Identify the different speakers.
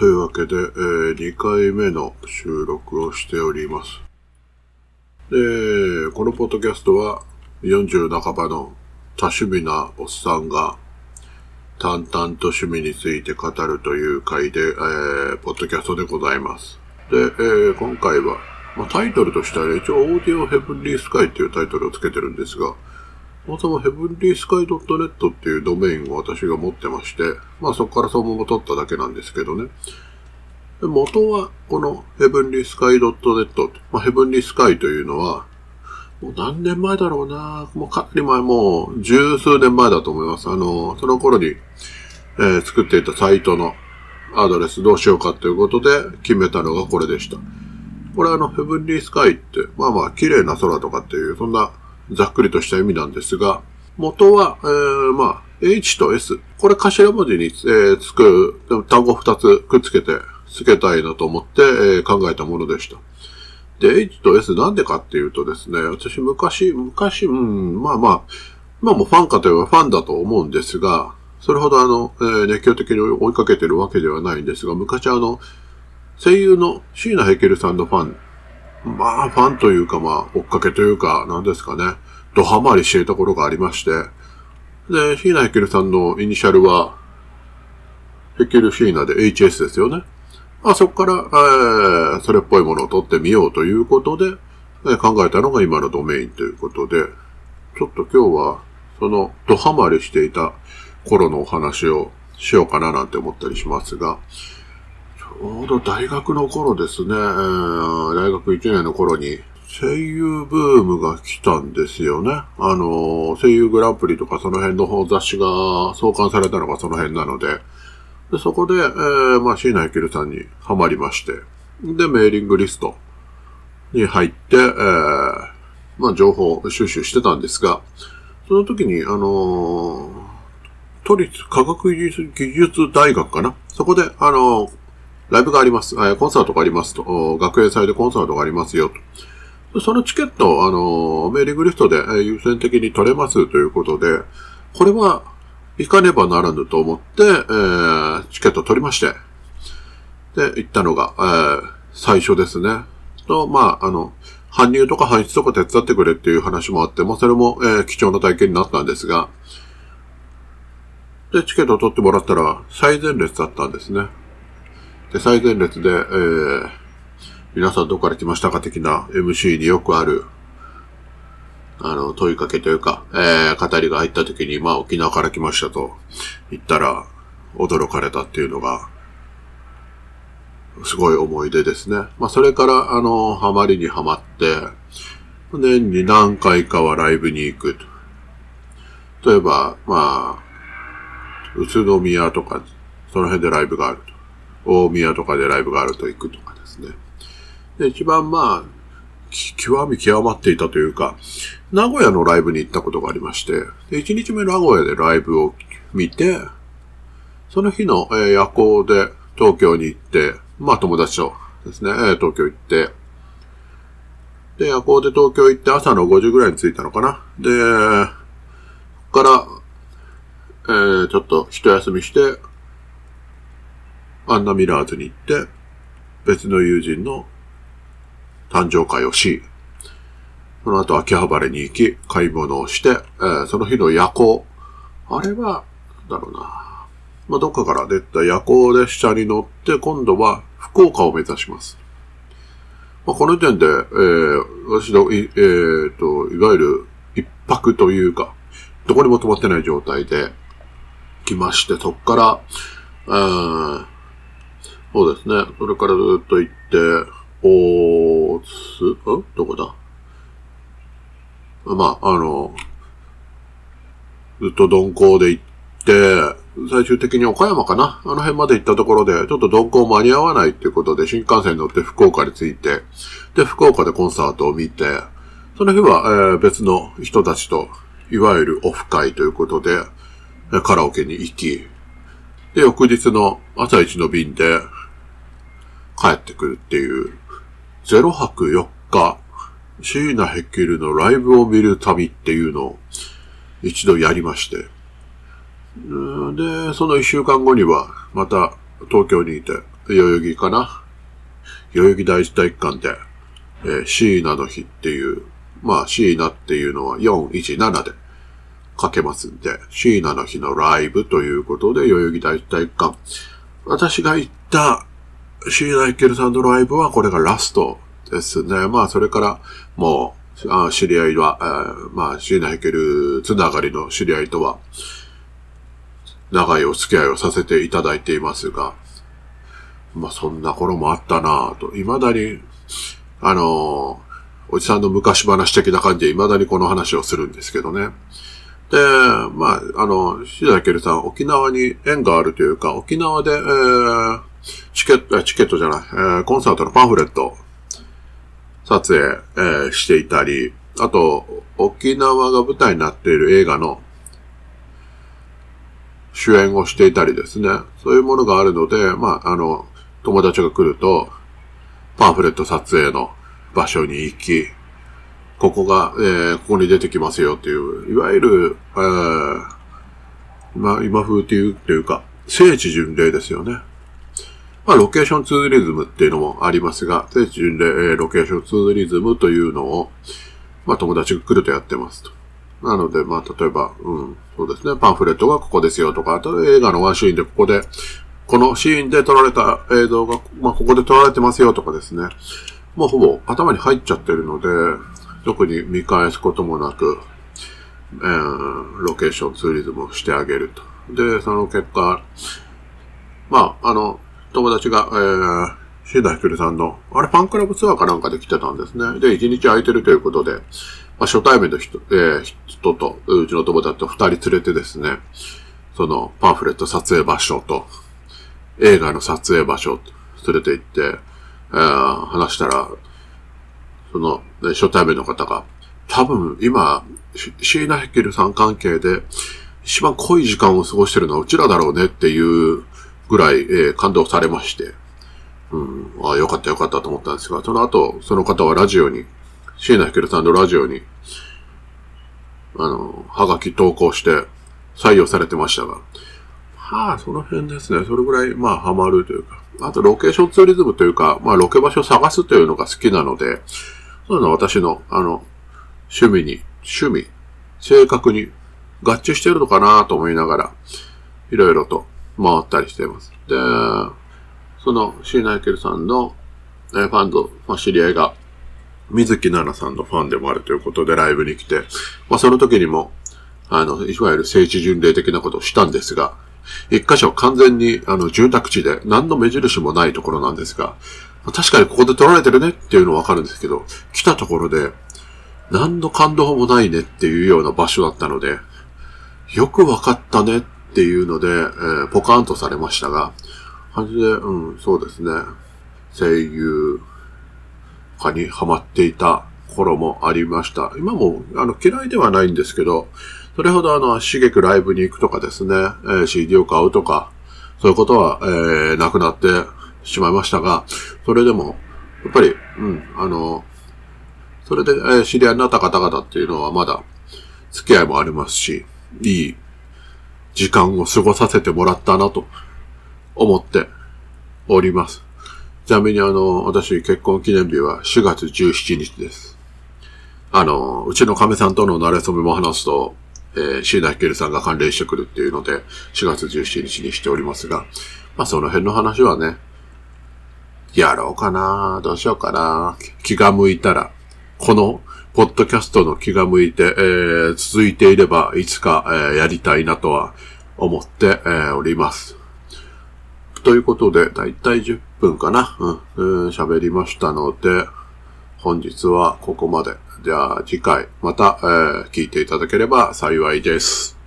Speaker 1: というわけで、えー、2回目の収録をしております。で、このポッドキャストは40半ばの多趣味なおっさんが淡々と趣味について語るという回で、えー、ポッドキャストでございます。で、えー、今回は、まあ、タイトルとしては、ね、一応オーディオヘブンリースカイっていうタイトルをつけてるんですが、そもそもヘブンリースカイ .net っていうドメインを私が持ってまして、まあそこからそのまま取っただけなんですけどね。元はこのヘブンリースカイ .net、まあヘブンリースカイというのは、もう何年前だろうなもうかなり前、もう十数年前だと思います。あの、その頃に、えー、作っていたサイトのアドレスどうしようかということで決めたのがこれでした。これあの、ヘブンリースカイって、まあまあ、綺麗な空とかっていう、そんなざっくりとした意味なんですが、元は、えー、まあ、H と S。これ頭文字に、え、つく、単語二つくっつけて、つけたいなと思って、え、考えたものでした。で、H と S なんでかっていうとですね、私昔、昔、うん、まあまあ、まあもうファンかといえばファンだと思うんですが、それほどあの、えー、熱狂的に追いかけてるわけではないんですが、昔あの、声優の椎名ヘケルさんのファンまあ、ファンというか、まあ、追っかけというか、なんですかね、ドハマりしていた頃がありまして、で、シーナ・ヘケルさんのイニシャルは、ヘケル・シーナで HS ですよね。あそこから、えー、それっぽいものを取ってみようということで、えー、考えたのが今のドメインということで、ちょっと今日は、その、ドハマりしていた頃のお話をしようかななんて思ったりしますが、大学の頃ですね、えー、大学1年の頃に声優ブームが来たんですよね。あの、声優グランプリとかその辺の方雑誌が創刊されたのがその辺なので、でそこで、えー、まあ、椎名ゆきるさんにハマりまして、で、メーリングリストに入って、えー、まあ、情報収集してたんですが、その時に、あのー、都立科学技術大学かな？そこで、あのー、ライブがあります。コンサートがありますと。学園祭でコンサートがありますよと。そのチケット、あの、メーリングリストで優先的に取れますということで、これは行かねばならぬと思って、えー、チケット取りまして、で、行ったのが、えー、最初ですね。と、まあ、あの、搬入とか搬出とか手伝ってくれっていう話もあって、まあ、それも、えー、貴重な体験になったんですが、で、チケットを取ってもらったら、最前列だったんですね。で、最前列で、えー、皆さんどこから来ましたか的な MC によくある、あの、問いかけというか、えー、語りが入った時に、まあ、沖縄から来ましたと言ったら、驚かれたっていうのが、すごい思い出ですね。まあ、それから、あの、ハマりにはまって、年に何回かはライブに行くと。例えば、まあ、宇都宮とか、その辺でライブがあると。大宮とかでライブがあると行くとかですね。で、一番まあ、極み極まっていたというか、名古屋のライブに行ったことがありまして、で、1日目名古屋でライブを見て、その日の、えー、夜行で東京に行って、まあ友達とですね、え、東京行って、で、夜行で東京行って朝の5時ぐらいに着いたのかな。で、ここから、えー、ちょっと一休みして、アンナミラーズに行って、別の友人の誕生会をし、その後秋葉原に行き、買い物をして、えー、その日の夜行。あれは、なんだろうな。まあ、どっかから出た夜行列車に乗って、今度は福岡を目指します。まあ、この時点で、えー、私の、い、えー、と、いわゆる一泊というか、どこにも泊まってない状態で来まして、そっから、うん、そうですね。それからずっと行って、おーつ、ん？どこだ？まあ、あの、ずっと鈍行で行って、最終的に岡山かな？あの辺まで行ったところで、ちょっと鈍行間に合わないっていうことで、新幹線に乗って福岡に着いて、で、福岡でコンサートを見て、その日は、えー、別の人たちと、いわゆるオフ会ということで、カラオケに行き、で、翌日の朝一の便で、帰ってくるっていう、0泊4日、シーナヘッケルのライブを見る旅っていうのを一度やりまして、で、その一週間後にはまた東京にいて、代々木かな？代々木第一体育館で、えー、椎名の日っていう、まあ、椎名っていうのは417で書けますんで、椎名の日のライブということで、代々木第一体育館。私が行った椎名イケルさんのライブはこれがラストですね。まあ、それから、もう、あ知り合いは、えー、まあ、椎名イケルつながりの知り合いとは、長いお付き合いをさせていただいていますが、まあ、そんな頃もあったなぁと、未だに、あのー、おじさんの昔話的な感じで未だにこの話をするんですけどね。で、まあ、あの、シダケルさん、沖縄に縁があるというか、沖縄で、えー、チケット、チケットじゃない、えー、コンサートのパンフレット、撮影、えー、していたり、あと、沖縄が舞台になっている映画の主演をしていたりですね。そういうものがあるので、まあ、あの、友達が来ると、パンフレット撮影の場所に行き、ここが、えー、ここに出てきますよっていう、いわゆる、えー、今、今風っていう、というか、聖地巡礼ですよね。まあ、ロケーションツーリズムっていうのもありますが、聖地巡礼、えー、ロケーションツーリズムというのを、まあ、友達が来るとやってますと。なので、まあ、例えば、うん、そうですね、パンフレットがここですよとか、あと映画のワンシーンでここで、このシーンで撮られた映像が、まあ、ここで撮られてますよとかですね。もうほぼ頭に入っちゃってるので、特に見返すこともなく、えー、ロケーションツーリズムをしてあげると。で、その結果、まあ、あの、友達が、えー、シーダヒクルさんの、あれファンクラブツアーかなんかで来てたんですね。で、一日空いてるということで、まあ、初対面の人、えー、人と、うちの友達と二人連れてですね、そのパンフレット撮影場所と、映画の撮影場所連れて行って、えー、話したら、その、ね、初対面の方が、多分今、シーナヘケルさん関係で、一番濃い時間を過ごしてるのはうちらだろうねっていうぐらい、えー、感動されまして、うん、ああ、よかったよかったと思ったんですが、その後、その方はラジオに、シーナヘケルさんのラジオに、あの、はがき投稿して採用されてましたが、はあ、その辺ですね。それぐらい、まあ、ハマるというか。あと、ロケーションツーリズムというか、まあ、ロケ場所を探すというのが好きなので、そういうのは私の、あの、趣味に、趣味、性格に合致してるのかなと思いながら、いろいろと回ったりしています。で、その、シーナイケルさんの、ファンド、まあ、知り合いが、水木奈々さんのファンでもあるということでライブに来て、まあ、その時にも、あの、いわゆる聖地巡礼的なことをしたんですが、一箇所完全にあの住宅地で何の目印もないところなんですが、確かにここで撮られてるねっていうのはわかるんですけど、来たところで何の感動もないねっていうような場所だったので、よくわかったねっっていうので、えー、ポカーンとされましたが、はじで、うん、そうですね、声優化にハマっていた頃もありました。今も、あの、嫌いではないんですけど、それほどあの、刺激ライブに行くとかですね、えー、CD を買うとか、そういうことは、えー、なくなってしまいましたが、それでも、やっぱり、うん、あの、それで、えー、知り合いになった方々っていうのはまだ、付き合いもありますし、いい時間を過ごさせてもらったなと思っております。ちなみにあの、私結婚記念日は4月17日です。あの、うちの亀さんとの慣れ初めも話すと、えー、椎名ひけるさんが関連してくるっていうので、4月17日にしておりますが、まあその辺の話はね、やろうかなどうしようかな気が向いたら、この、ポッドキャストの気が向いて、えー、続いていれば、いつか、えー、やりたいなとは思って、えー、おります。ということで、だいたい10分かなうん、喋、りましたので、本日はここまで。じゃあ次回また、え、聞いていただければ幸いです。